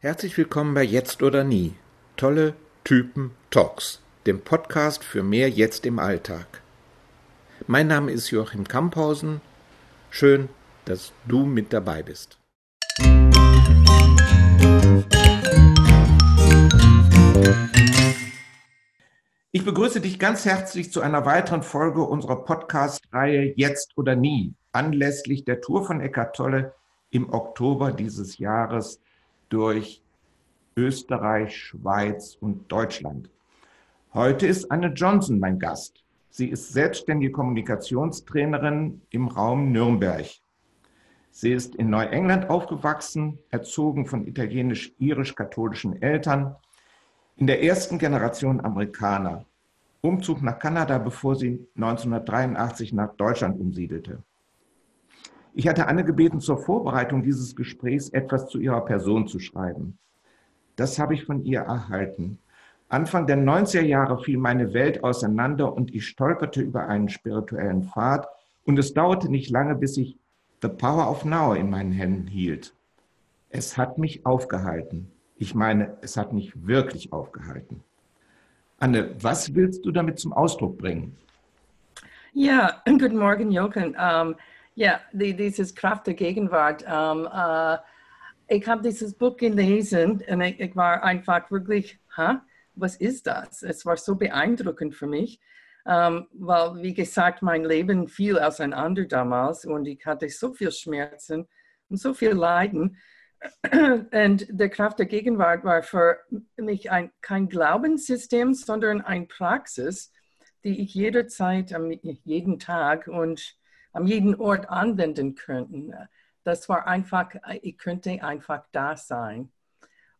Herzlich willkommen bei Jetzt oder Nie. Tolle Typen Talks, dem Podcast für mehr Jetzt im Alltag. Mein Name ist Joachim Kamphausen. Schön, dass du mit dabei bist. Ich begrüße dich ganz herzlich zu einer weiteren Folge unserer Podcast-Reihe Jetzt oder Nie, anlässlich der Tour von Eckart Tolle im Oktober dieses Jahres durch Österreich, Schweiz und Deutschland. Heute ist Anne Johnson mein Gast. Sie ist selbstständige Kommunikationstrainerin im Raum Nürnberg. Sie ist in Neuengland aufgewachsen, erzogen von italienisch-irisch-katholischen Eltern, in der ersten Generation Amerikaner. Umzug nach Kanada, bevor sie 1983 nach Deutschland umsiedelte. Ich hatte Anne gebeten, zur Vorbereitung dieses Gesprächs etwas zu ihrer Person zu schreiben. Das habe ich von ihr erhalten. Anfang der 90er Jahre fiel meine Welt auseinander und ich stolperte über einen spirituellen Pfad und es dauerte nicht lange, bis ich The Power of Now in meinen Händen hielt. Es hat mich aufgehalten. Ich meine, es hat mich wirklich aufgehalten. Anne, was willst du damit zum Ausdruck bringen? Ja, guten Morgen, Jochen. Um ja, die, dieses Kraft der Gegenwart. Ähm, äh, ich habe dieses Buch gelesen und ich, ich, war einfach wirklich, ha, was ist das? Es war so beeindruckend für mich, ähm, weil, wie gesagt, mein Leben fiel auseinander damals und ich hatte so viel Schmerzen und so viel Leiden. Und der Kraft der Gegenwart war für mich ein, kein Glaubenssystem, sondern eine Praxis, die ich jederzeit, jeden Tag und an jedem Ort anwenden könnten. Das war einfach, ich könnte einfach da sein.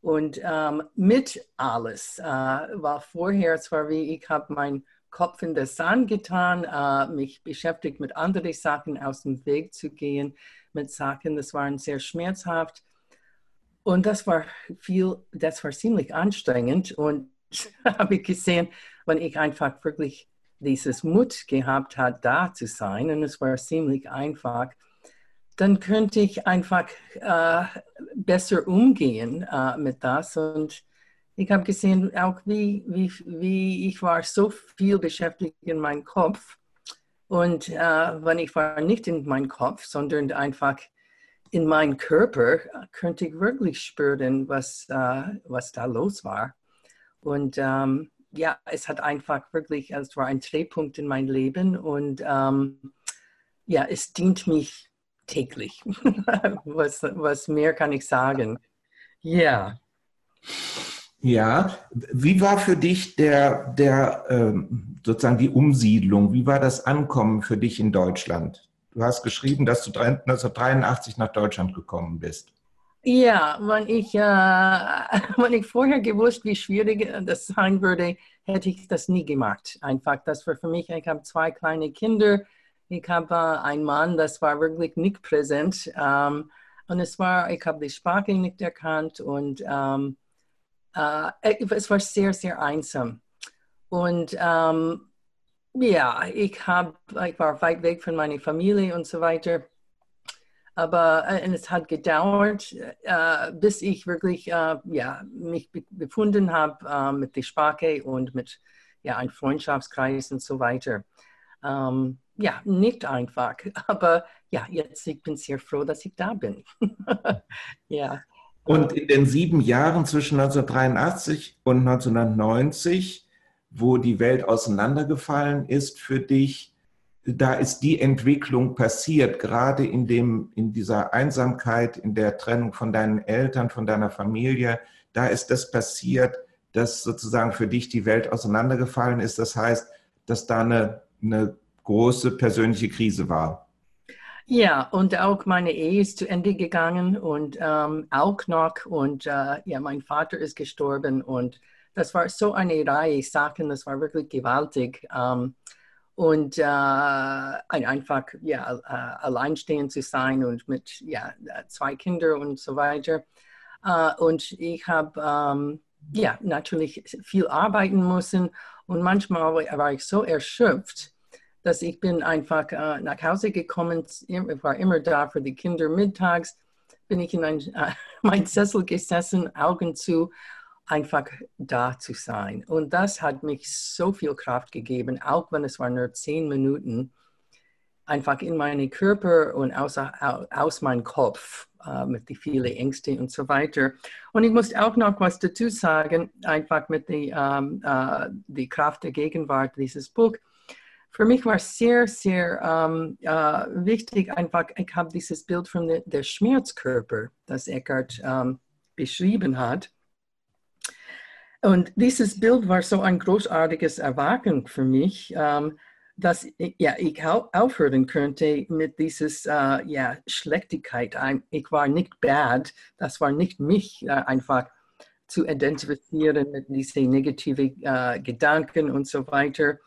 Und ähm, mit alles, äh, war vorher, es war wie, ich habe meinen Kopf in den Sand getan, äh, mich beschäftigt mit anderen Sachen, aus dem Weg zu gehen, mit Sachen, das waren sehr schmerzhaft. Und das war viel, das war ziemlich anstrengend. Und habe ich gesehen, wenn ich einfach wirklich dieses Mut gehabt hat, da zu sein, und es war ziemlich einfach, dann könnte ich einfach äh, besser umgehen äh, mit das. Und ich habe gesehen, auch wie, wie, wie ich war so viel beschäftigt in meinem Kopf. Und äh, wenn ich war nicht in meinem Kopf, sondern einfach in meinem Körper, könnte ich wirklich spüren, was, äh, was da los war. Und ähm, ja, es hat einfach wirklich, es war ein Drehpunkt in mein Leben und ähm, ja, es dient mich täglich. was, was mehr kann ich sagen? Ja. Ja, wie war für dich der, der ähm, sozusagen die Umsiedlung? Wie war das Ankommen für dich in Deutschland? Du hast geschrieben, dass du 1983 nach Deutschland gekommen bist. Ja, wenn ich, äh, wenn ich vorher gewusst, wie schwierig das sein würde, hätte ich das nie gemacht. Einfach, das war für mich, ich habe zwei kleine Kinder, ich habe äh, einen Mann, das war wirklich nicht präsent. Ähm, und es war, ich habe die Sprache nicht erkannt und ähm, äh, es war sehr, sehr einsam. Und ähm, ja, ich, hab, ich war weit weg von meiner Familie und so weiter. Aber äh, es hat gedauert, äh, bis ich wirklich äh, ja, mich be befunden habe äh, mit der Sprache und mit ja, einem Freundschaftskreis und so weiter. Ähm, ja, nicht einfach, aber ja, jetzt ich bin sehr froh, dass ich da bin. ja. Und in den sieben Jahren zwischen 1983 und 1990, wo die Welt auseinandergefallen ist für dich, da ist die Entwicklung passiert, gerade in, dem, in dieser Einsamkeit, in der Trennung von deinen Eltern, von deiner Familie. Da ist das passiert, dass sozusagen für dich die Welt auseinandergefallen ist. Das heißt, dass da eine, eine große persönliche Krise war. Ja, und auch meine Ehe ist zu Ende gegangen und ähm, auch noch. Und äh, ja, mein Vater ist gestorben und das war so eine Reihe Sachen, das war wirklich gewaltig. Ähm, und äh, einfach ja, äh, alleinstehend zu sein und mit ja, zwei Kindern und so weiter. Äh, und ich habe ähm, ja, natürlich viel arbeiten müssen und manchmal war ich so erschöpft, dass ich bin einfach äh, nach Hause gekommen, ich war immer da für die Kinder mittags, bin ich in äh, mein Sessel gesessen, Augen zu, einfach da zu sein. Und das hat mich so viel Kraft gegeben, auch wenn es war nur zehn Minuten, einfach in meinen Körper und aus, aus meinem Kopf äh, mit den vielen Ängsten und so weiter. Und ich muss auch noch was dazu sagen, einfach mit der ähm, äh, die Kraft der Gegenwart dieses Buch. Für mich war sehr, sehr ähm, äh, wichtig, einfach, ich habe dieses Bild von der, der Schmerzkörper, das Eckhart ähm, beschrieben hat. Und dieses Bild war so ein großartiges Erwachen für mich. Ähm, dass ja, ich aufhören könnte mit dieses äh, ja, Schlechtigkeit. Ich war nicht bad, das war nicht mich äh, einfach zu identifizieren mit diesen negativen äh, Gedanken und so weiter.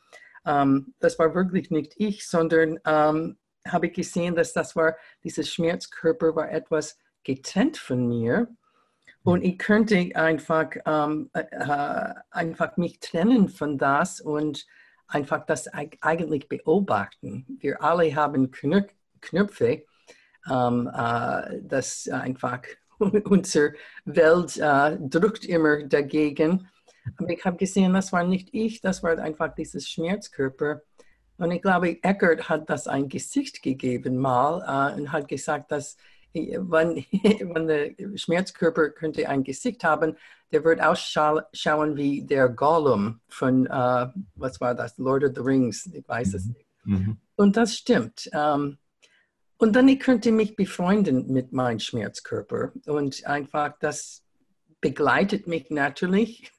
Ähm, das war wirklich nicht ich, sondern ähm, habe ich gesehen, dass das war, dieses Schmerzkörper war etwas getrennt von mir. Und ich könnte einfach, ähm, äh, äh, einfach mich trennen von das und einfach das eigentlich beobachten. Wir alle haben Knöpfe, ähm, äh, das einfach unsere Welt äh, drückt immer dagegen. Aber ich habe gesehen, das war nicht ich, das war einfach dieses Schmerzkörper. Und ich glaube, Eckert hat das ein Gesicht gegeben mal äh, und hat gesagt, dass wenn, wenn der Schmerzkörper könnte ein Gesicht haben, der wird ausschauen wie der Gollum von, uh, was war das, Lord of the Rings, ich weiß es mhm. nicht. Mhm. Und das stimmt. Ähm, und dann ich könnte mich befreunden mit meinem Schmerzkörper und einfach das begleitet mich natürlich.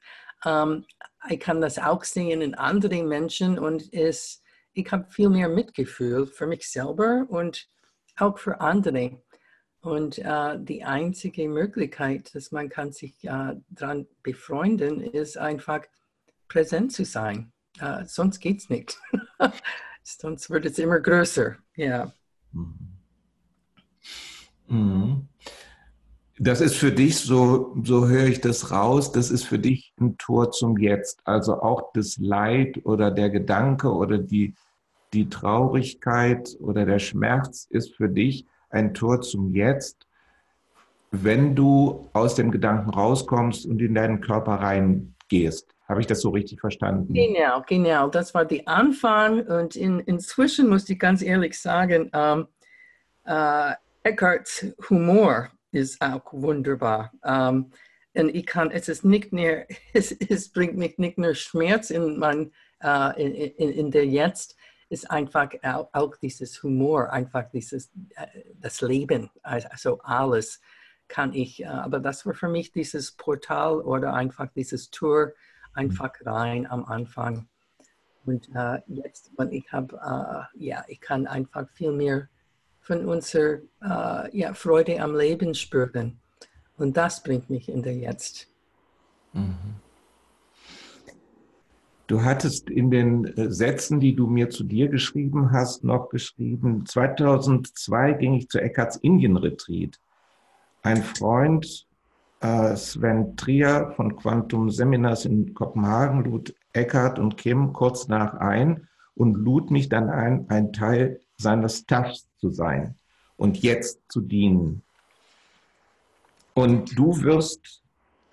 Ähm, ich kann das auch sehen in anderen Menschen und es, ich habe viel mehr Mitgefühl für mich selber und auch für andere. Und äh, die einzige Möglichkeit, dass man kann sich äh, daran befreunden, ist einfach präsent zu sein. Äh, sonst geht es nicht. sonst wird es immer größer. Ja. Mhm. Das ist für dich, so, so höre ich das raus, das ist für dich ein Tor zum Jetzt. Also auch das Leid oder der Gedanke oder die, die Traurigkeit oder der Schmerz ist für dich ein Tor zum Jetzt, wenn du aus dem Gedanken rauskommst und in deinen Körper reingehst. Habe ich das so richtig verstanden? Genau, genau. Das war der Anfang. Und in, inzwischen muss ich ganz ehrlich sagen, ähm, äh, Eckharts Humor ist auch wunderbar. Ähm, und ich kann, es ist nicht mehr, es, es bringt mich nicht nur Schmerz in mein, äh, in, in, in der Jetzt, ist einfach auch dieses Humor, einfach dieses, äh, das Leben, also alles kann ich, äh, aber das war für mich dieses Portal oder einfach dieses Tour einfach rein am Anfang. Und äh, jetzt, wenn ich habe, äh, ja, ich kann einfach viel mehr von unserer äh, ja, Freude am Leben spüren. Und das bringt mich in der Jetzt. Mhm. Du hattest in den äh, Sätzen, die du mir zu dir geschrieben hast, noch geschrieben, 2002 ging ich zu Eckarts Indien-Retreat. Ein Freund, äh, Sven Trier von Quantum Seminars in Kopenhagen, lud Eckart und Kim kurz nach ein und lud mich dann ein, ein Teil seines Staffs zu sein und jetzt zu dienen. Und du wirst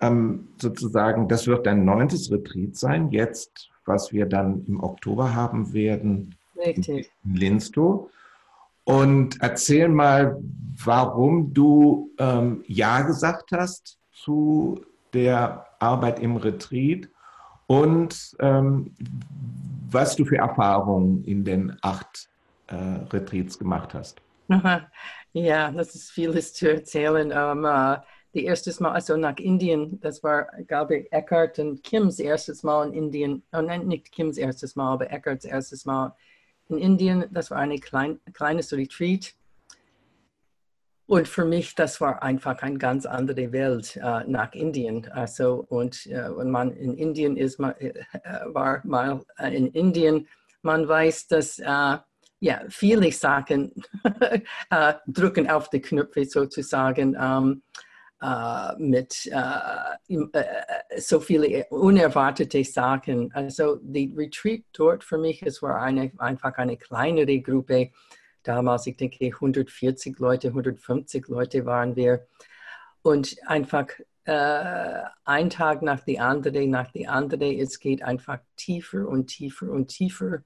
ähm, sozusagen, das wird dein neuntes Retreat sein, jetzt, was wir dann im Oktober haben werden Richtig. in Linstow. Und erzähl mal, warum du ähm, Ja gesagt hast zu der Arbeit im Retreat und ähm, was du für Erfahrungen in den acht äh, Retreats gemacht hast. Ja, das ist vieles zu erzählen. Um, uh, die erstes Mal, also nach Indien, das war, glaube ich, Eckhart und Kims erstes Mal in Indien, oh nein, nicht Kims erstes Mal, aber Eckharts erstes Mal in Indien. Das war ein klein, kleines Retreat. Und für mich, das war einfach eine ganz andere Welt äh, nach Indien. Also, und äh, wenn man in Indien ist, man, äh, war mal äh, in Indien, man weiß, dass äh, ja, viele Sachen äh, drücken auf die Knöpfe sozusagen. Ähm, äh, mit äh, äh, so viele unerwartete Sachen. Also die Retreat dort für mich, es war eine, einfach eine kleinere Gruppe, damals, ich denke, 140 Leute, 150 Leute waren wir. Und einfach äh, ein Tag nach die andere, nach die andere, es geht einfach tiefer und tiefer und tiefer.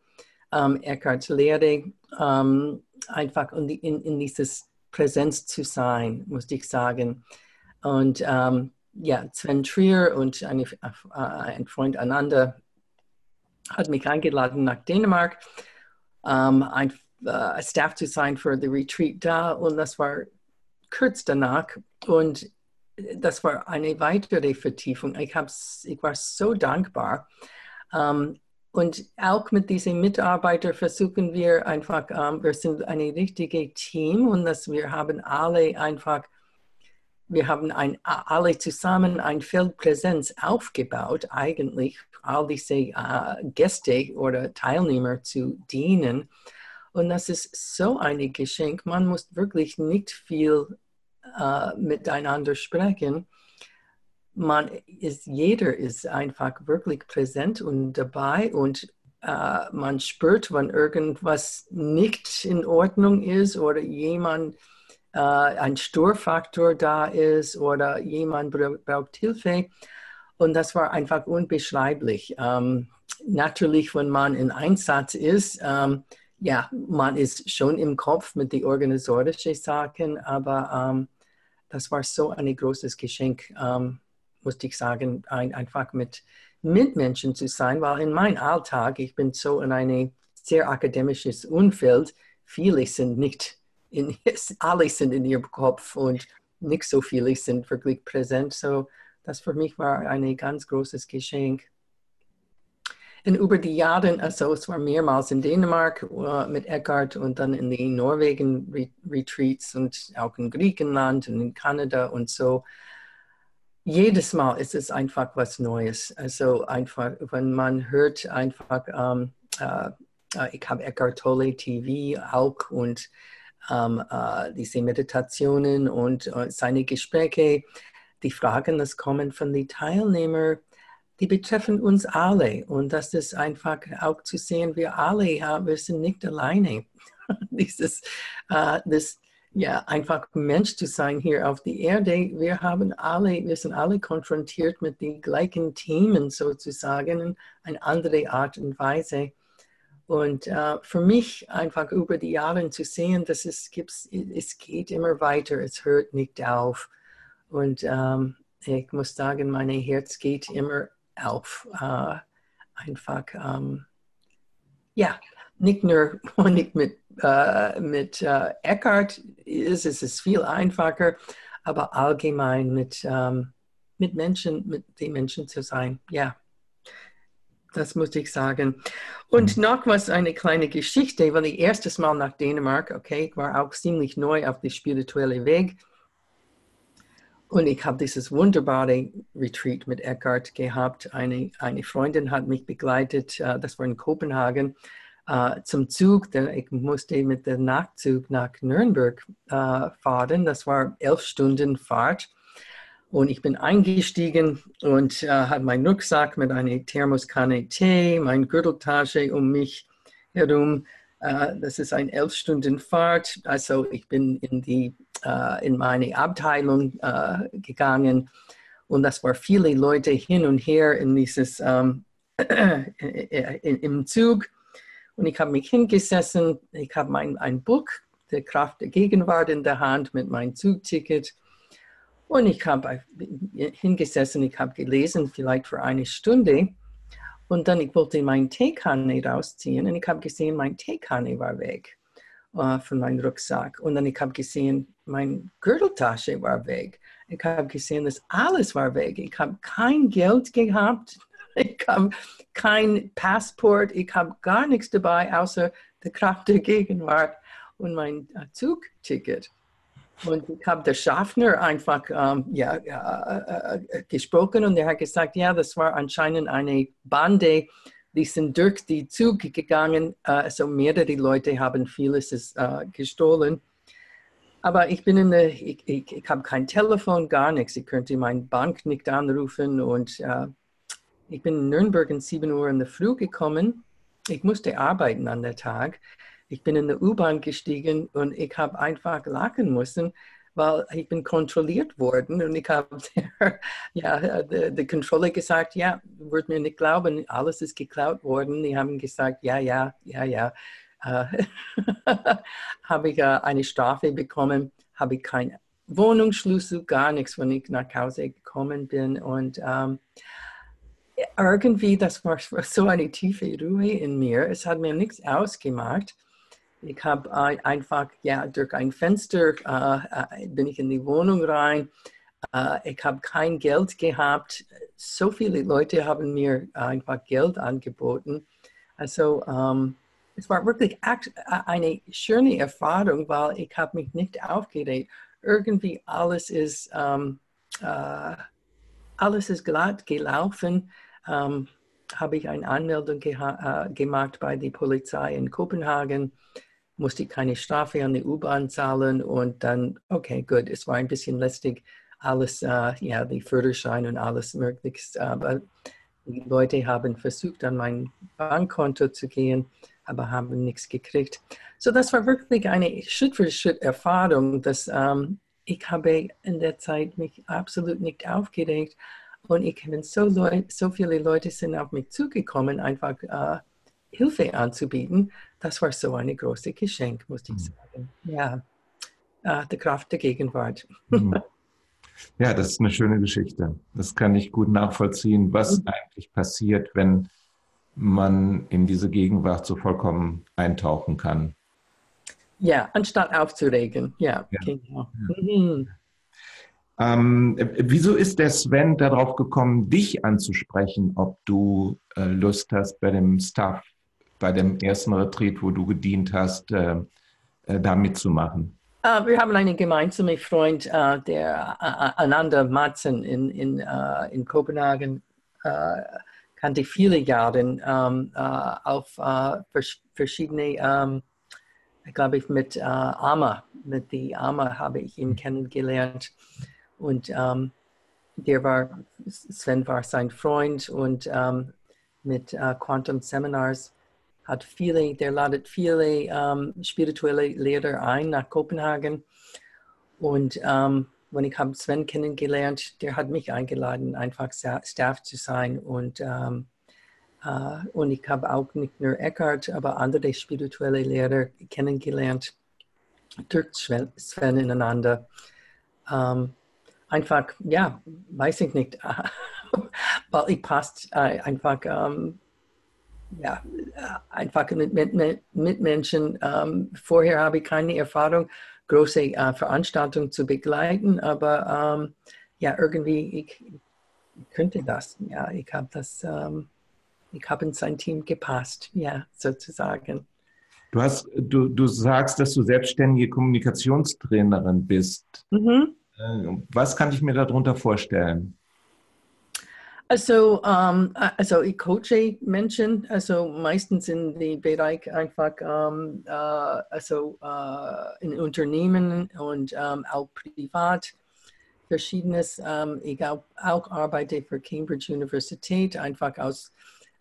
Ähm, Eckharts Lehre, ähm, einfach in, in, in, dieses Präsenz zu sein, muss ich sagen. Und ähm, ja, Sven Trier und eine, äh, ein Freund einander hat mich eingeladen nach Dänemark, ähm, ein uh, Staff zu sein für die Retreat da und das war kurz danach und das war eine weitere Vertiefung. Ich, ich war so dankbar. Um, und auch mit diesen Mitarbeitern versuchen wir einfach, um, wir sind ein richtiges Team und dass wir haben alle einfach, wir haben ein, alle zusammen ein Feldpräsenz aufgebaut, eigentlich all diese uh, Gäste oder Teilnehmer zu dienen. Und das ist so ein Geschenk. Man muss wirklich nicht viel äh, miteinander sprechen. Man ist, jeder ist einfach wirklich präsent und dabei und äh, man spürt, wenn irgendwas nicht in Ordnung ist oder jemand äh, ein Störfaktor da ist oder jemand braucht Hilfe. Und das war einfach unbeschreiblich. Ähm, natürlich, wenn man in Einsatz ist, ähm, ja, man ist schon im Kopf mit den organisatorischen Sachen, aber ähm, das war so ein großes Geschenk, ähm, musste ich sagen, ein, einfach mit Mitmenschen zu sein, weil in meinem Alltag, ich bin so in ein sehr akademisches Umfeld, viele sind nicht, in, alle sind in ihrem Kopf und nicht so viele sind wirklich präsent. So, das für mich war ein ganz großes Geschenk. Und über die Jahre, also es war mehrmals in Dänemark uh, mit Eckhart und dann in den Norwegen Retreats und auch in Griechenland und in Kanada und so. Jedes Mal ist es einfach was Neues. Also einfach, wenn man hört einfach, um, uh, uh, ich habe Eckhart Tolle TV auch und um, diese Meditationen und seine Gespräche, die Fragen, das kommen von den Teilnehmern die betreffen uns alle. Und das ist einfach auch zu sehen, wir alle, ja, wir sind nicht alleine. Dieses, äh, das, ja, einfach Mensch zu sein hier auf der Erde. Wir haben alle, wir sind alle konfrontiert mit den gleichen Themen sozusagen in eine andere Art und Weise. Und äh, für mich einfach über die Jahre zu sehen, dass es, gibt, es geht immer weiter, es hört nicht auf. Und ähm, ich muss sagen, mein Herz geht immer auf. Äh, einfach, ähm, ja, nicht nur nicht mit, äh, mit äh, Eckhart ist es ist viel einfacher, aber allgemein mit, ähm, mit Menschen, mit den Menschen zu sein. Ja, das muss ich sagen. Und mhm. noch was, eine kleine Geschichte, weil ich erstes Mal nach Dänemark, okay, ich war auch ziemlich neu auf dem spirituellen Weg. Und ich habe dieses wunderbare Retreat mit Eckhart gehabt. Eine, eine Freundin hat mich begleitet, uh, das war in Kopenhagen, uh, zum Zug. Denn ich musste mit dem Nachtzug nach Nürnberg uh, fahren. Das war elf Stunden Fahrt. Und ich bin eingestiegen und hatte meinen Rucksack mit einer Thermoskanne Tee, meine Gürteltasche um mich herum. das ist eine elf Stunden Fahrt. Also ich bin in die äh, in meine Abteilung äh, gegangen und das war viele Leute hin und her in dieses ähm, im Zug und ich habe mich hingesessen. Ich habe mein ein Buch, der Kraft der Gegenwart in der Hand mit meinem Zugticket und ich habe hingesessen. Ich habe gelesen, vielleicht für eine Stunde. Und dann ich wollte mein Teekanne rausziehen und ich habe gesehen, mein Teekanne war weg äh, von meinem Rucksack. Und dann ich habe gesehen, meine Gürteltasche war weg. Ich habe gesehen, dass alles war weg. Ich habe kein Geld gehabt. Ich habe kein Passport. Ich habe gar nichts dabei, außer die Kraft der Gegenwart und mein äh, Zugticket. Und ich habe der Schaffner einfach ähm, ja, äh, äh, gesprochen und er hat gesagt, ja, das war anscheinend eine Bande, die sind durch die Zug gegangen. Äh, also mehrere Leute haben vieles äh, gestohlen. Aber ich bin in der, ich, ich, ich habe kein Telefon, gar nichts. Ich könnte meine Bank nicht anrufen und äh, ich bin in Nürnberg um 7 Uhr in der Früh gekommen. Ich musste arbeiten an der Tag. Ich bin in der U-Bahn gestiegen und ich habe einfach lachen müssen, weil ich bin kontrolliert worden und ich habe ja, der, der Kontrolle gesagt, ja, wird mir nicht glauben, alles ist geklaut worden. Die haben gesagt, ja, ja, ja, ja. Äh, habe ich äh, eine Strafe bekommen, habe ich keinen Wohnungsschlüssel, gar nichts, wenn ich nach Hause gekommen bin. Und ähm, irgendwie, das war so eine tiefe Ruhe in mir. Es hat mir nichts ausgemacht. Ich habe einfach, ja, durch ein Fenster äh, äh, bin ich in die Wohnung rein. Äh, ich habe kein Geld gehabt. So viele Leute haben mir einfach Geld angeboten. Also ähm, es war wirklich eine schöne Erfahrung, weil ich habe mich nicht aufgeregt. Irgendwie alles ist, ähm, äh, alles ist glatt gelaufen. Ähm, habe ich eine Anmeldung äh, gemacht bei der Polizei in Kopenhagen musste ich keine Strafe an die U-Bahn zahlen und dann, okay, gut, es war ein bisschen lästig, alles, äh, ja, die Förderschein und alles Mögliche, aber die Leute haben versucht, an mein Bankkonto zu gehen, aber haben nichts gekriegt. So, das war wirklich eine Schritt-für-Schritt-Erfahrung, dass ähm, ich habe in der Zeit mich absolut nicht aufgeregt und ich bin so, Leute, so viele Leute sind auf mich zugekommen, einfach äh, Hilfe anzubieten, das war so ein großes Geschenk, muss ich mhm. sagen. Ja, äh, die Kraft der Gegenwart. Mhm. Ja, das ist eine schöne Geschichte. Das kann ich gut nachvollziehen, was mhm. eigentlich passiert, wenn man in diese Gegenwart so vollkommen eintauchen kann. Ja, anstatt aufzuregen. Ja, ja. genau. Mhm. Ähm, wieso ist der Sven darauf gekommen, dich anzusprechen, ob du äh, Lust hast, bei dem Staff bei dem ersten Retreat, wo du gedient hast, äh, äh, da mitzumachen? Uh, wir haben einen gemeinsamen Freund, uh, der uh, Ananda Madsen in, in, in Kopenhagen kannte viele Jahre um, auf vers verschiedene, um, glaube ich, mit Ama, mit die Ama habe ich ihn kennengelernt. Und um, der war, Sven war sein Freund und mit Quantum Seminars hat viele, der ladet viele ähm, spirituelle Lehrer ein nach Kopenhagen. Und ähm, wenn ich habe Sven kennengelernt, der hat mich eingeladen, einfach Staff zu sein. Und, ähm, äh, und ich habe auch nicht nur Eckhart, aber andere spirituelle Lehrer kennengelernt durch Sven ineinander. Ähm, einfach, ja, weiß ich nicht, weil ich passt äh, einfach ähm, ja, einfach mit, mit, mit Menschen. Ähm, vorher habe ich keine Erfahrung, große äh, Veranstaltungen zu begleiten, aber ähm, ja, irgendwie ich, ich, könnte das. Ja, ich habe das, ähm, ich habe in sein Team gepasst, ja, sozusagen. Du hast, du, du sagst, dass du selbstständige Kommunikationstrainerin bist. Mhm. Äh, was kann ich mir darunter vorstellen? Also, ähm, also ich coache Menschen, also meistens in dem Bereich einfach, ähm, uh, also uh, in Unternehmen und um, auch privat verschiedenes. ich auch, auch, arbeite für Cambridge Universität, einfach als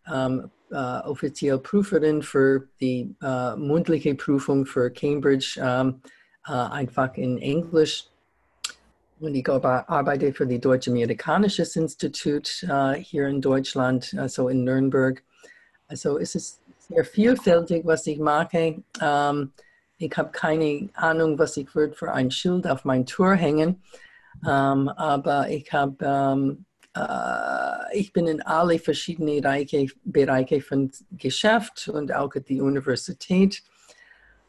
uh, offiziell Prüferin für die mündliche Prüfung für Cambridge, einfach in Englisch und ich arbeite für die Deutsch-Amerikanisches Institut äh, hier in Deutschland, also in Nürnberg. Also es ist sehr vielfältig, was ich mache. Ähm, ich habe keine Ahnung, was ich würde für ein Schild auf mein Tour hängen. Ähm, aber ich habe, ähm, äh, ich bin in alle verschiedenen Bereiche, Bereiche von Geschäft und auch die Universität.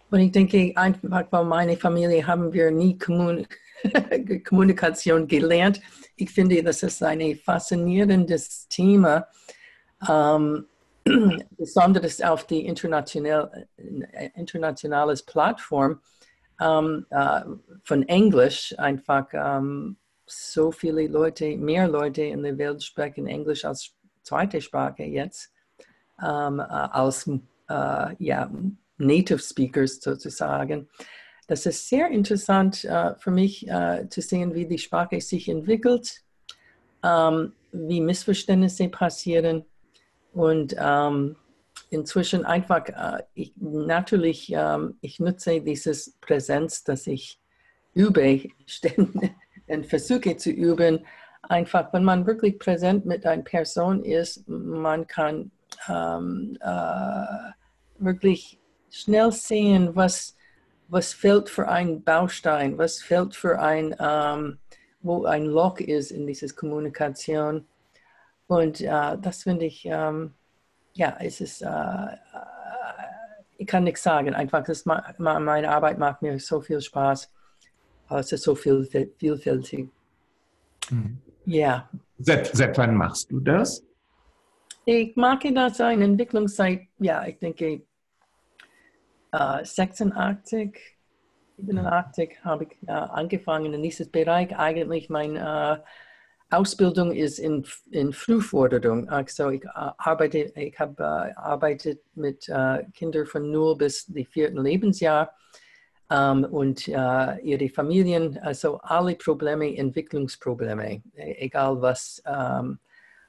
Und ich denke einfach, weil meine Familie haben wir nie kommuniziert Kommunikation gelernt. Ich finde, das ist ein faszinierendes Thema, ähm, besonders auf die international, internationales Plattform ähm, äh, von Englisch. Einfach ähm, so viele Leute, mehr Leute in der Welt sprechen Englisch als zweite Sprache jetzt, ähm, äh, als äh, ja, Native Speakers sozusagen. Das ist sehr interessant äh, für mich äh, zu sehen, wie die Sprache sich entwickelt, ähm, wie Missverständnisse passieren und ähm, inzwischen einfach, äh, ich, natürlich, ähm, ich nutze dieses Präsenz, dass ich übe, ständig versuche zu üben. Einfach, wenn man wirklich präsent mit einer Person ist, man kann ähm, äh, wirklich schnell sehen, was, was fehlt für einen Baustein, was fehlt für ein, ähm, wo ein Loch ist in dieser Kommunikation. Und äh, das finde ich, ähm, ja, es ist, äh, äh, ich kann nichts sagen. Einfach, das, meine Arbeit macht mir so viel Spaß. Es ist so viel, vielfältig. Mhm. Ja. Seit, seit wann machst du das? Ich mag das eine Entwicklung seit, ja, ich denke, 86, 87 habe ich äh, angefangen in diesem Bereich. Eigentlich meine äh, Ausbildung ist in, in Frühforderung. Also ich äh, arbeite, ich habe äh, arbeitet mit äh, Kindern von 0 bis die vierten Lebensjahr ähm, und äh, ihre Familien, also alle Probleme, Entwicklungsprobleme, e-, egal was. Ähm,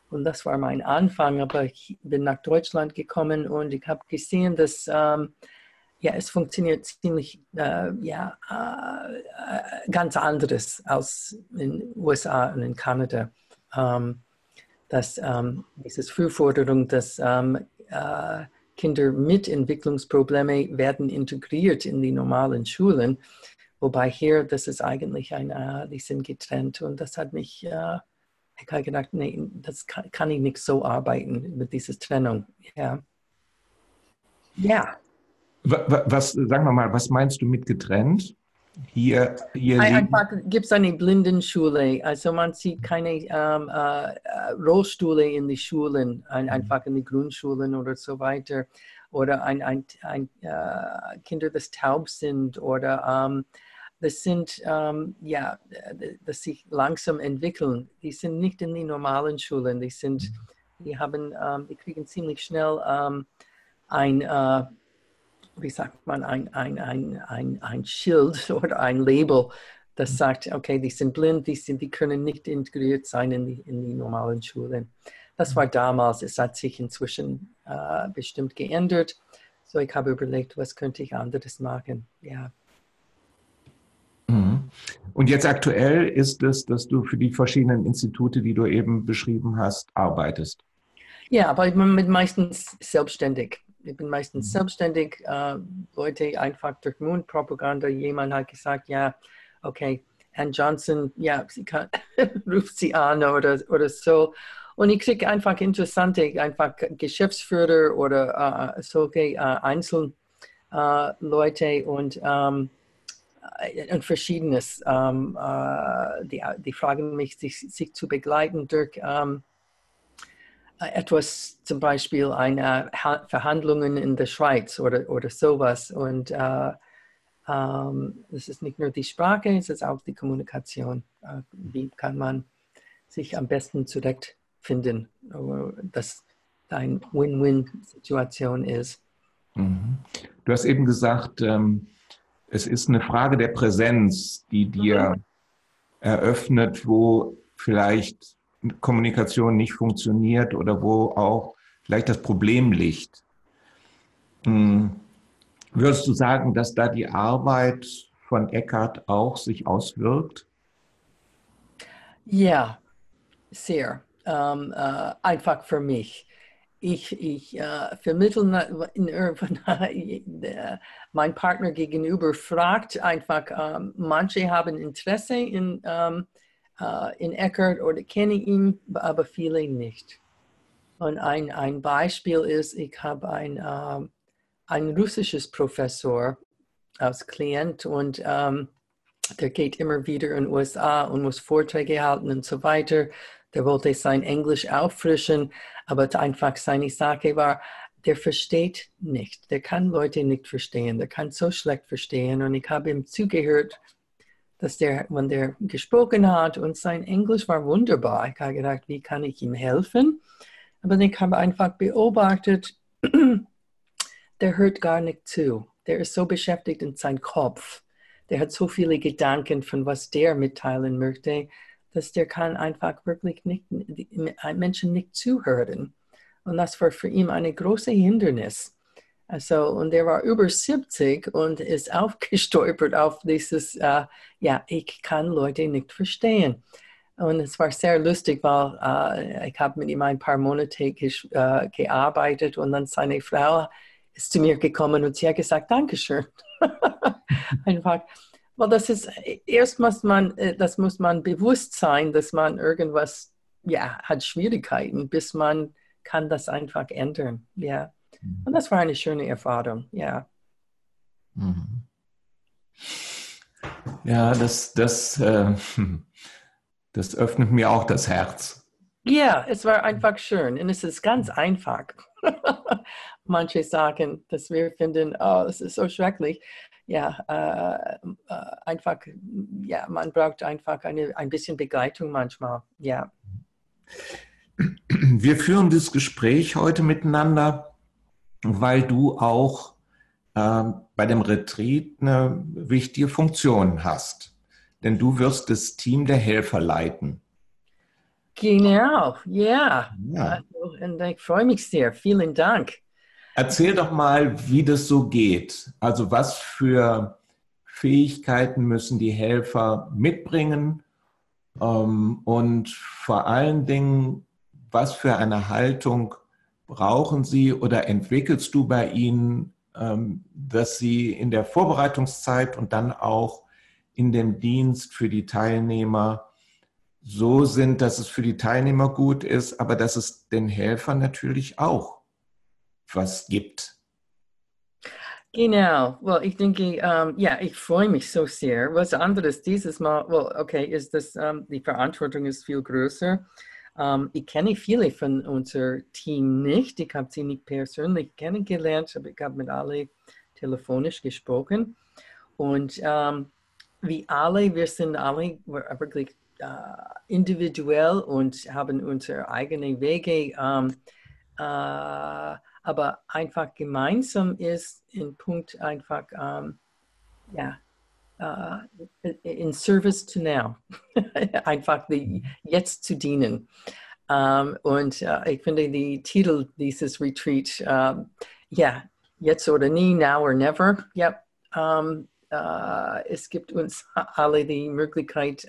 und das war mein Anfang, aber ich bin nach Deutschland gekommen und ich habe gesehen, dass ähm, ja, es funktioniert ziemlich äh, ja, äh, ganz anderes als in den USA und in Kanada. Ähm, dass ähm, diese Frühforderung, dass ähm, äh, Kinder mit Entwicklungsproblemen werden integriert in die normalen Schulen, wobei hier, das ist eigentlich ein, äh, die sind getrennt und das hat mich, äh, ich habe gedacht, nee, das kann, kann, ich nicht so arbeiten mit dieser Trennung. Ja. Ja. Was, sagen wir mal, was meinst du mit getrennt? Hier, hier Einfach gibt es eine Blindenschule. Also man sieht keine ähm, äh, Rollstühle in die Schulen, ein, mhm. einfach in die Grundschulen oder so weiter. Oder ein, ein, ein äh, Kinder, das taub sind oder ähm, das sind, ähm, ja, das sich langsam entwickeln. Die sind nicht in den normalen Schulen. Die sind, mhm. die haben, ähm, die kriegen ziemlich schnell ähm, ein äh, wie sagt man, ein, ein, ein, ein, ein Schild oder ein Label, das mhm. sagt, okay, die sind blind, die, sind, die können nicht integriert sein in die, in die normalen Schulen. Das war damals, es hat sich inzwischen äh, bestimmt geändert. So, ich habe überlegt, was könnte ich anderes machen. Ja. Mhm. Und jetzt aktuell ist es, dass du für die verschiedenen Institute, die du eben beschrieben hast, arbeitest. Ja, aber meistens selbstständig ich bin meistens mhm. selbstständig. Äh, Leute einfach durch Mundpropaganda, jemand hat gesagt, ja, okay, Ann Johnson, ja, sie kann, ruft sie an oder, oder so. Und ich kriege einfach interessante, einfach Geschäftsführer oder äh, solche äh, Einzelleute äh, und, ähm, und Verschiedenes. Ähm, äh, die, die fragen mich, sich, sich zu begleiten durch ähm, äh, etwas, zum Beispiel eine Verhandlungen in der Schweiz oder, oder sowas. Und äh, ähm, es ist nicht nur die Sprache, es ist auch die Kommunikation. Äh, wie kann man sich am besten zurechtfinden, dass eine Win-Win-Situation ist. Mhm. Du hast eben gesagt, ähm, es ist eine Frage der Präsenz, die dir mhm. eröffnet, wo vielleicht Kommunikation nicht funktioniert oder wo auch vielleicht das Problem liegt. Hm. Würdest du sagen, dass da die Arbeit von Eckart auch sich auswirkt? Ja, sehr. Ähm, äh, einfach für mich. Ich, ich äh, vermittle äh, mein Partner gegenüber fragt einfach, ähm, manche haben Interesse in ähm, äh, in Eckert oder kenne ihn, aber viele nicht. Und ein, ein Beispiel ist, ich habe ein, ähm, ein russisches Professor als Klient und ähm, der geht immer wieder in den USA und muss Vorträge halten und so weiter. Der wollte sein Englisch auffrischen, aber einfach seine Sache war, der versteht nicht. Der kann Leute nicht verstehen. Der kann so schlecht verstehen. Und ich habe ihm zugehört dass der, wenn der gesprochen hat und sein Englisch war wunderbar, ich habe gedacht, wie kann ich ihm helfen? Aber ich habe einfach beobachtet, der hört gar nicht zu. Der ist so beschäftigt in seinem Kopf. Der hat so viele Gedanken von was der mitteilen möchte, dass der kann einfach wirklich nicht, Menschen nicht zuhören. Und das war für ihn eine große Hindernis. Also, und er war über 70 und ist aufgestolpert auf dieses, äh, ja, ich kann Leute nicht verstehen. Und es war sehr lustig, weil äh, ich habe mit ihm ein paar Monate äh, gearbeitet und dann seine Frau ist zu mir gekommen und sie hat gesagt, Dankeschön. Einfach. Weil das ist, erst muss man, äh, das muss man bewusst sein, dass man irgendwas, ja, hat Schwierigkeiten, bis man kann das einfach ändern. Ja. Und das war eine schöne Erfahrung, ja. Mhm. Ja, das, das, äh, das öffnet mir auch das Herz. Ja, es war einfach schön und es ist ganz einfach. Manche sagen, dass wir finden, oh, es ist so schrecklich. Ja, äh, äh, einfach, ja, man braucht einfach eine, ein bisschen Begleitung manchmal. Ja. Wir führen das Gespräch heute miteinander weil du auch äh, bei dem Retreat eine wichtige Funktion hast. Denn du wirst das Team der Helfer leiten. Genau, ja. ja. Also, und ich freue mich sehr. Vielen Dank. Erzähl doch mal, wie das so geht. Also was für Fähigkeiten müssen die Helfer mitbringen ähm, und vor allen Dingen, was für eine Haltung brauchen Sie oder entwickelst du bei ihnen, ähm, dass sie in der Vorbereitungszeit und dann auch in dem Dienst für die Teilnehmer so sind, dass es für die Teilnehmer gut ist, aber dass es den Helfern natürlich auch was gibt. Genau, well, ich denke, um, ja, ich freue mich so sehr. Was anderes dieses Mal, well, okay, ist das, um, die Verantwortung ist viel größer. Um, ich kenne viele von unserem Team nicht. Ich habe sie nicht persönlich kennengelernt, aber ich habe mit alle telefonisch gesprochen. Und um, wie alle, wir sind alle wirklich uh, individuell und haben unsere eigenen Wege. Um, uh, aber einfach gemeinsam ist in Punkt einfach, ja, uh, in service to now, einfach die, jetzt zu dienen. Um, und uh, ich finde die Titel dieses Retreat, um, ja, jetzt oder nie, now or never, yep. Um, uh, es gibt uns alle die Möglichkeit,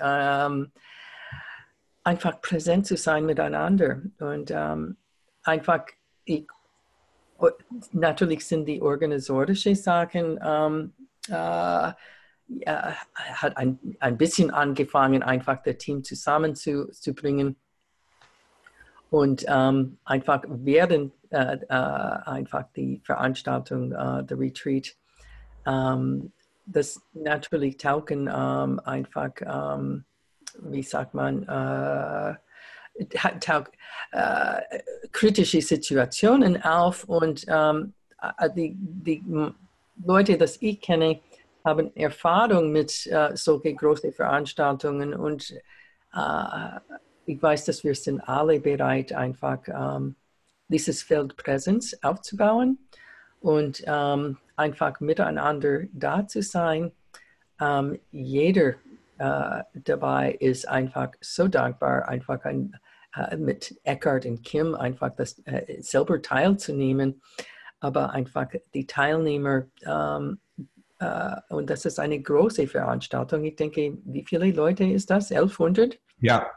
einfach präsent zu sein miteinander und einfach, ich, natürlich sind die organisatorische Sachen, uh, ja, hat ein, ein bisschen angefangen, einfach das Team zusammenzubringen und ähm, einfach während äh, äh, einfach die Veranstaltung, äh, der Retreat, ähm, das natürlich tauchen ähm, einfach, ähm, wie sagt man, äh, tauch, äh, kritische Situationen auf und ähm, äh, die, die Leute, das ich kenne, haben Erfahrung mit äh, solchen großen Veranstaltungen und äh, ich weiß, dass wir sind alle bereit, einfach ähm, dieses Feld Präsenz aufzubauen und ähm, einfach miteinander da zu sein. Ähm, jeder äh, dabei ist einfach so dankbar, einfach ein, äh, mit Eckhart und Kim einfach das äh, selber teilzunehmen, aber einfach die Teilnehmer ähm, äh, und das ist eine große Veranstaltung. Ich denke, wie viele Leute ist das? 1100? Ja.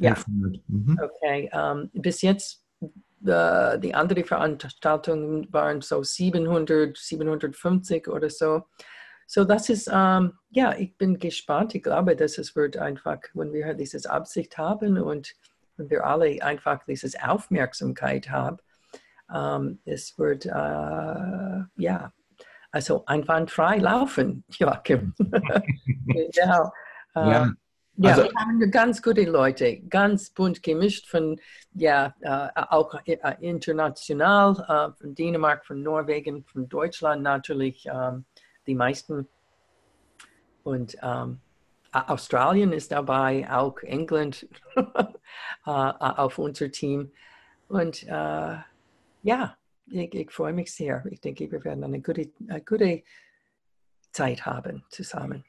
1100. Ja. Mhm. Okay. Um, ähm, bis jetzt, uh, die andere Veranstaltungen waren so 700, 750 oder so. So, das ist, um, ähm, ja, ich bin gespannt. Ich glaube, dass es wird einfach, wenn wir dieses Absicht haben und wenn wir alle einfach diese Aufmerksamkeit haben, um, ähm, es wird, uh, ja, also einwandfrei laufen, Joachim. genau. Ja. Ähm, ja, also, wir haben ganz gute Leute, ganz bunt gemischt von, ja, äh, auch äh, international, äh, von Dänemark, von Norwegen, von Deutschland natürlich ähm, die meisten. Und ähm, Australien ist dabei, auch England äh, auf unser Team. Und äh, ja, ich, ich, freue mich sehr. Ich denke, wir werden eine gute, eine gute Zeit haben zusammen.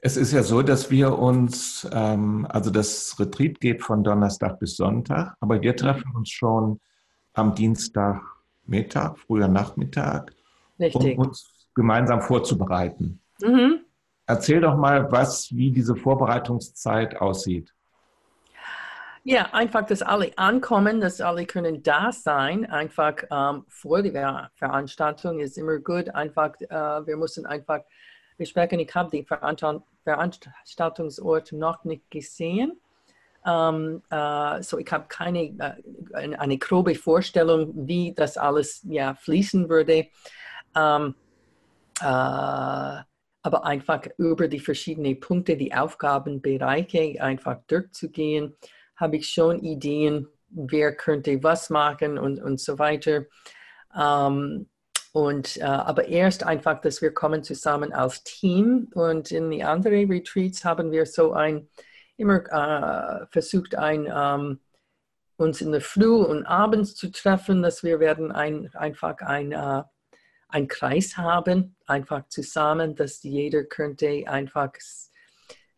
Es ist ja so, dass wir uns, ähm, also das Retreat geht von Donnerstag bis Sonntag, aber wir treffen uns schon am Dienstagmittag, früher Nachmittag, Richtig. um uns gemeinsam vorzubereiten. Mhm. Erzähl doch mal, was, wie diese Vorbereitungszeit aussieht. Ja, einfach, dass alle ankommen, dass alle können da sein. Einfach ähm, vor der Veranstaltung ist immer gut. Einfach, äh, wir müssen einfach besprechen. Ich habe den Veranstaltungsort noch nicht gesehen. Ähm, äh, so ich habe keine äh, eine grobe Vorstellung, wie das alles ja fließen würde. Ähm, äh, aber einfach über die verschiedenen Punkte, die Aufgabenbereiche einfach durchzugehen, habe ich schon Ideen, wer könnte was machen und, und so weiter. Ähm, und, äh, aber erst einfach, dass wir kommen zusammen als Team und in die anderen Retreats haben wir so ein, immer äh, versucht, ein, ähm, uns in der Früh und abends zu treffen, dass wir werden ein, einfach ein äh, einen Kreis haben, einfach zusammen, dass jeder könnte einfach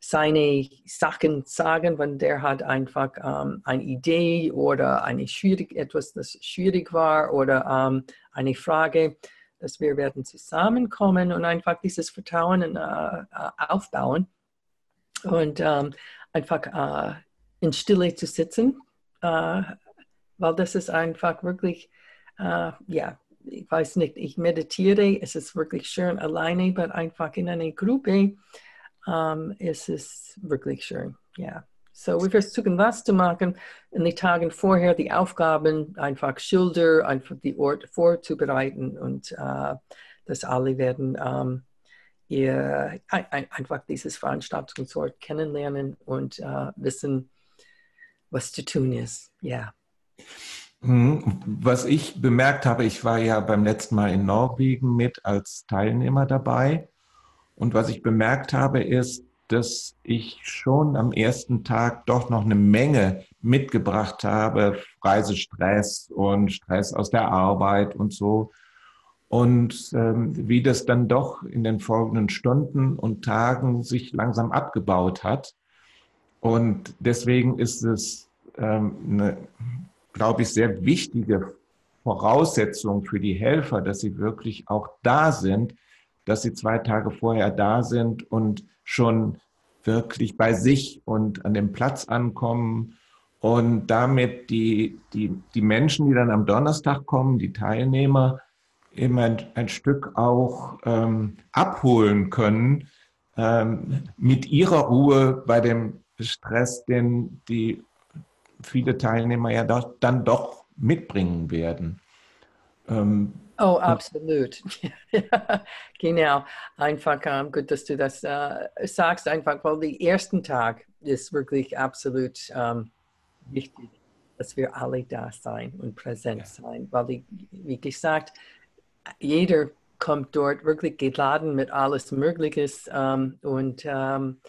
seine Sachen sagen, wenn der hat einfach ähm, eine Idee oder eine schwierig, etwas, das schwierig war oder ähm, eine Frage, dass wir werden zusammenkommen und einfach dieses Vertrauen äh, äh, aufbauen und ähm, einfach äh, in Stille zu sitzen, äh, weil das ist einfach wirklich, äh, ja, ich weiß nicht, ich meditiere, es ist wirklich schön alleine, aber einfach in einer Gruppe ähm, ist es wirklich schön, ja. So, wir versuchen das zu machen, in den Tagen vorher die Aufgaben einfach Schilder, einfach die Ort vorzubereiten und uh, dass alle werden ähm, ihr, ein, einfach dieses Veranstaltungsort kennenlernen und uh, wissen, was zu tun ist, ja. Mhm. Was ich bemerkt habe, ich war ja beim letzten Mal in Norwegen mit als Teilnehmer dabei. Und was ich bemerkt habe, ist, dass ich schon am ersten Tag doch noch eine Menge mitgebracht habe, Reisestress und Stress aus der Arbeit und so. Und ähm, wie das dann doch in den folgenden Stunden und Tagen sich langsam abgebaut hat. Und deswegen ist es ähm, eine glaube ich, sehr wichtige Voraussetzung für die Helfer, dass sie wirklich auch da sind, dass sie zwei Tage vorher da sind und schon wirklich bei sich und an dem Platz ankommen und damit die, die, die Menschen, die dann am Donnerstag kommen, die Teilnehmer, immer ein, ein Stück auch ähm, abholen können ähm, mit ihrer Ruhe bei dem Stress, den die viele Teilnehmer ja doch, dann doch mitbringen werden. Ähm, oh, absolut. genau. Einfach ähm, gut, dass du das äh, sagst, einfach, weil der ersten Tag ist wirklich absolut ähm, wichtig, dass wir alle da sein und präsent ja. sein, weil, die, wie gesagt, jeder kommt dort wirklich geladen mit alles Mögliches ähm, und ähm,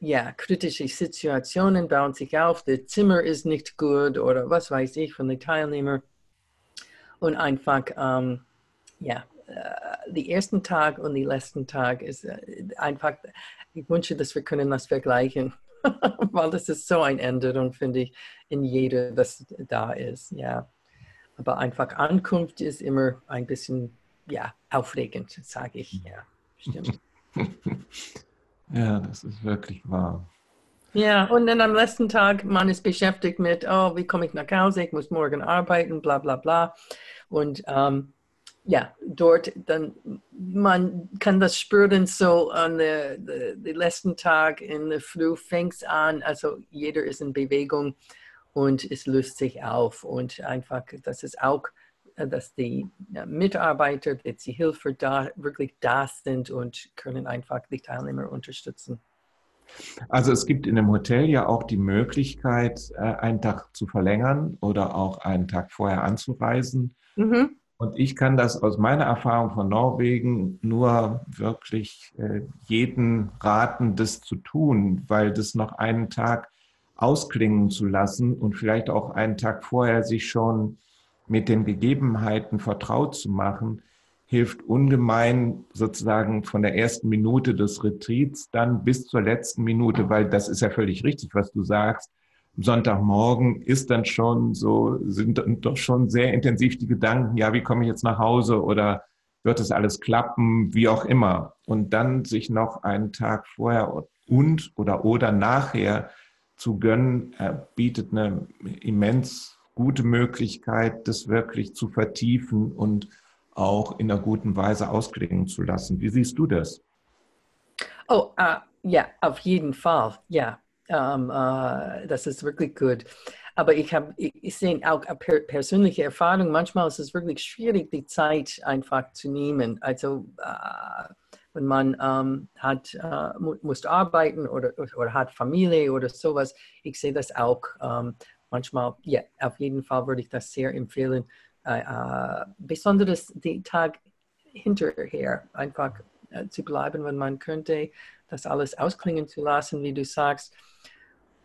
ja, kritische Situationen bauen sich auf, das Zimmer ist nicht gut oder was weiß ich von den Teilnehmern. Und einfach, ähm, ja, äh, die ersten Tag und die letzten Tag ist äh, einfach, ich wünsche, dass wir können das vergleichen, weil das ist so eine Änderung, finde ich, in jeder, das da ist, ja. Aber einfach Ankunft ist immer ein bisschen, ja, aufregend, sage ich, ja, stimmt. Ja, das ist wirklich wahr. Ja, und dann am letzten Tag, man ist beschäftigt mit, oh, wie komme ich nach Hause, ich muss morgen arbeiten, bla bla bla. Und ähm, ja, dort, dann, man kann das spüren, so an den letzten Tag in der Früh fängt es an, also jeder ist in Bewegung und es löst sich auf. Und einfach, das ist auch äh, dass die Mitarbeiter, dass die Hilfe da wirklich da sind und können einfach die Teilnehmer unterstützen. Also es gibt in dem Hotel ja auch die Möglichkeit, äh, einen Tag zu verlängern oder auch einen Tag vorher anzureisen. Mhm. Und ich kann das aus meiner Erfahrung von Norwegen nur wirklich äh, jeden raten, das zu tun, weil das noch einen Tag ausklingen zu lassen und vielleicht auch einen Tag vorher sich schon mit den Gegebenheiten vertraut zu machen, hilft ungemein sozusagen von der ersten Minute des Retreats dann bis zur letzten Minute, weil das ist ja völlig richtig, was du sagst. Sonntagmorgen ist dann schon so, sind dann doch schon sehr intensiv die Gedanken, ja, wie komme ich jetzt nach Hause oder wird es alles klappen, wie auch immer. Und dann sich noch einen Tag vorher und oder oder nachher zu gönnen, bietet eine immens gute Möglichkeit, das wirklich zu vertiefen und auch in einer guten Weise ausklingen zu lassen. Wie siehst du das? Oh, uh, ja, auf jeden Fall. Ja, um, uh, das ist wirklich gut. Aber ich habe, ich, sehe auch per persönliche Erfahrung, manchmal ist es wirklich schwierig, die Zeit einfach zu nehmen. Also, uh, wenn man ähm, hat, äh, muss arbeiten oder, oder hat Familie oder sowas. Ich sehe das auch ähm, manchmal. Ja, auf jeden Fall würde ich das sehr empfehlen. Äh, besonders den Tag hinterher einfach äh, zu bleiben, wenn man könnte, das alles ausklingen zu lassen, wie du sagst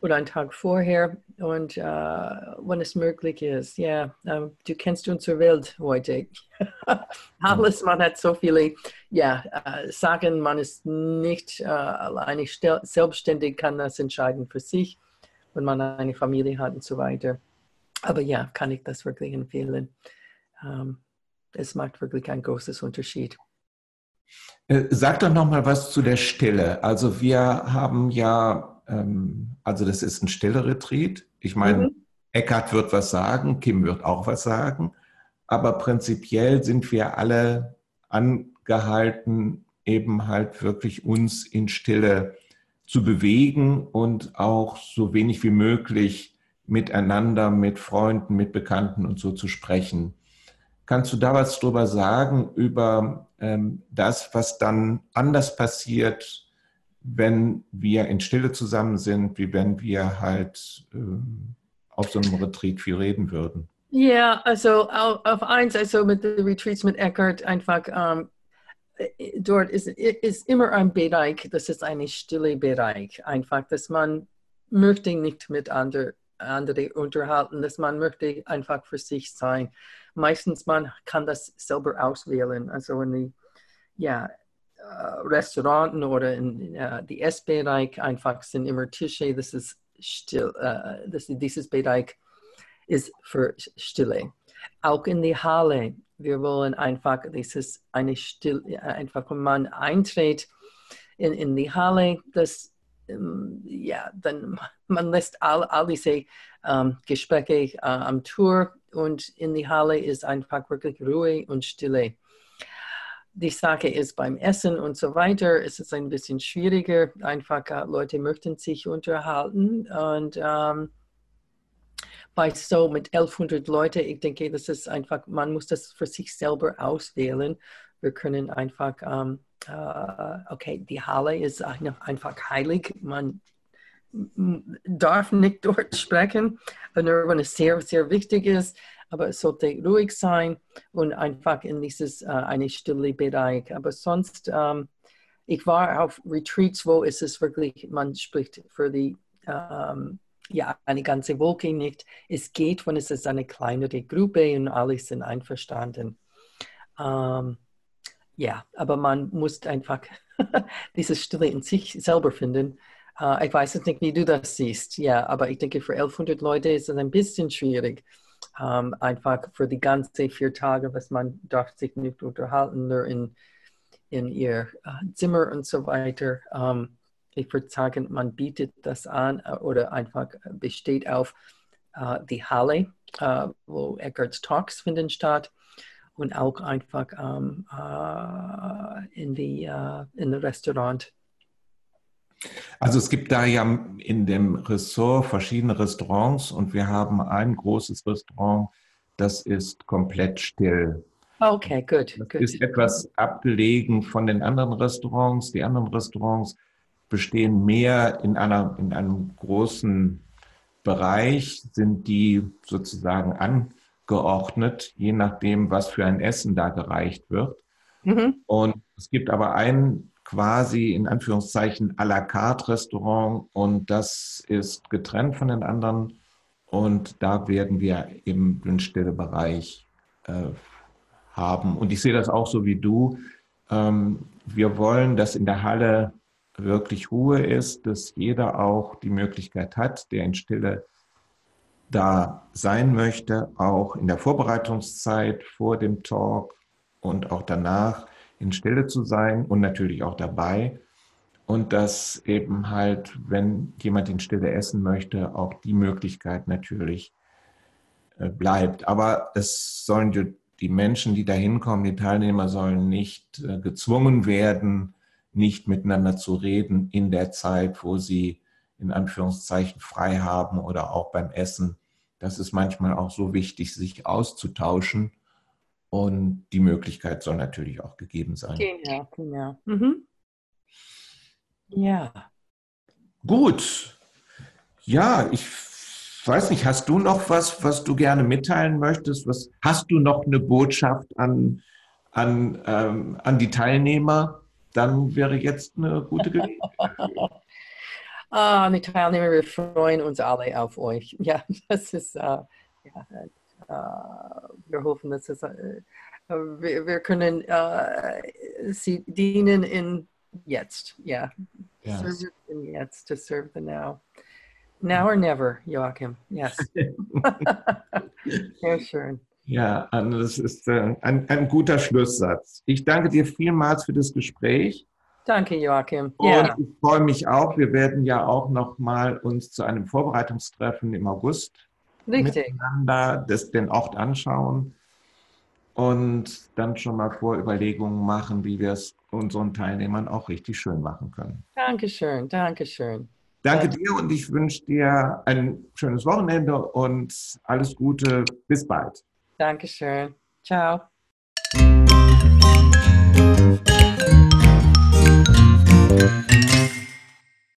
oder einen Tag vorher und äh, wenn es möglich ist. Ja, ähm, du kennst unsere Welt heute. Alles, man hat so viele ja, äh, Sachen, man ist nicht äh, alleine selbstständig, kann das entscheiden für sich, wenn man eine Familie hat und so weiter. Aber ja, kann ich das wirklich empfehlen. Ähm, es macht wirklich einen großen Unterschied. Äh, sag doch noch mal was zu der Stille. Also wir haben ja ähm, also das ist ein stiller Retreat. Ich meine, mhm. Eckhart wird was sagen, Kim wird auch was sagen, aber prinzipiell sind wir alle angehalten, eben halt wirklich uns in Stille zu bewegen und auch so wenig wie möglich miteinander, mit Freunden, mit Bekannten und so zu sprechen. Kannst du da was drüber sagen, über ähm, das, was dann anders passiert, wenn wir in Stille zusammen sind, wie wenn wir halt äh, auf so einem Retreat viel reden würden. Ja, also auf eins, also mit den Retreats mit Eckhart einfach, ähm, dort ist, ist immer ein Bereich, das ist ein stille Bereich, einfach, dass man möchte nicht mit anderen andere unterhalten, dass man möchte einfach für sich sein. Meistens man kann das selber auswählen, also in die, ja, äh, Restauranten oder in uh, die Essbereich einfach sind immer Tische. Das ist still. Uh, das, dieses Bereich ist für Stille. Auch in die Halle. Wir wollen einfach, das ist eine Stille, einfach wenn man eintritt in, in die Halle, das um, ja, dann man lässt all, all diese um, Gespräche uh, am Tour und in die Halle ist einfach wirklich Ruhe und Stille die Sache ist beim Essen und so weiter, ist es ein bisschen schwieriger. Einfach äh, Leute möchten sich unterhalten und ähm, bei so mit 1100 Leuten, ich denke, das ist einfach, man muss das für sich selber auswählen. Wir können einfach, ähm, äh, okay, die Halle ist einfach heilig. Man darf nicht dort sprechen, nur wenn es sehr, sehr wichtig ist aber es sollte ruhig sein und einfach in dieses äh, eine stille Bereich. Aber sonst, ähm, ich war auf Retreats, wo es ist wirklich, man spricht für die, ähm, ja, eine ganze Wolke nicht. Es geht, wenn es ist eine kleinere Gruppe und alle sind einverstanden. Ähm, ja, aber man muss einfach diese Stille in sich selber finden. Uh, ich weiß jetzt nicht, wie du das siehst, ja, aber ich denke, für 1100 Leute ist es ein bisschen schwierig ähm, einfach für die ganzen vier Tage, was man darf sich nicht unterhalten, nur in, in ihr äh, Zimmer und so weiter. Ähm, ich würde sagen, man bietet das an äh, oder einfach besteht auf äh, die Halle, wo Eckarts Talks finden statt und auch einfach ähm, äh, in die äh, in das Restaurant also es gibt da ja in dem Ressort verschiedene Restaurants und wir haben ein großes Restaurant, das ist komplett still. Okay, gut. Das ist etwas abgelegen von den anderen Restaurants. Die anderen Restaurants bestehen mehr in, einer, in einem großen Bereich, sind die sozusagen angeordnet, je nachdem, was für ein Essen da gereicht wird. Mhm. Und es gibt aber ein quasi in Anführungszeichen à la carte Restaurant und das ist getrennt von den anderen und da werden wir eben den Stillebereich äh, haben. Und ich sehe das auch so wie du. Ähm, wir wollen, dass in der Halle wirklich Ruhe ist, dass jeder auch die Möglichkeit hat, der in Stille da sein möchte, auch in der Vorbereitungszeit vor dem Talk und auch danach in Stille zu sein und natürlich auch dabei. Und dass eben halt, wenn jemand in Stille essen möchte, auch die Möglichkeit natürlich äh, bleibt. Aber es sollen die, Menschen, die da hinkommen, die Teilnehmer sollen nicht äh, gezwungen werden, nicht miteinander zu reden in der Zeit, wo sie in Anführungszeichen frei haben oder auch beim Essen. Das ist manchmal auch so wichtig, sich auszutauschen. Und die Möglichkeit soll natürlich auch gegeben sein. Genau, genau. Mhm. Ja. Gut. Ja, ich weiß nicht, hast du noch was, was du gerne mitteilen möchtest? Was, hast du noch eine Botschaft an, an, ähm, an die Teilnehmer? Dann wäre jetzt eine gute Gelegenheit. Ah, die Teilnehmer, wir freuen uns alle auf euch. Ja, das ist, äh, ja, äh, wir hoffen, dass es, äh, wir, wir, können äh, sie dienen in jetzt, ja. Yeah. Yes. Serve in jetzt, to serve the now. Now or never, Joachim. Yes. Sehr schön. Ja, das ist äh, ein, ein guter Schlusssatz. Ich danke dir vielmals für das Gespräch. Danke, Joachim. Und ja. ich freue mich auch. Wir werden ja auch noch mal uns zu einem Vorbereitungstreffen im August Richtig. miteinander das, den Ort anschauen und dann schon mal Vorüberlegungen machen, wie wir es unseren Teilnehmern auch richtig schön machen können. Dankeschön, Dankeschön. Danke dir und ich wünsche dir ein schönes Wochenende und alles Gute. Bis bald. Dankeschön. Ciao.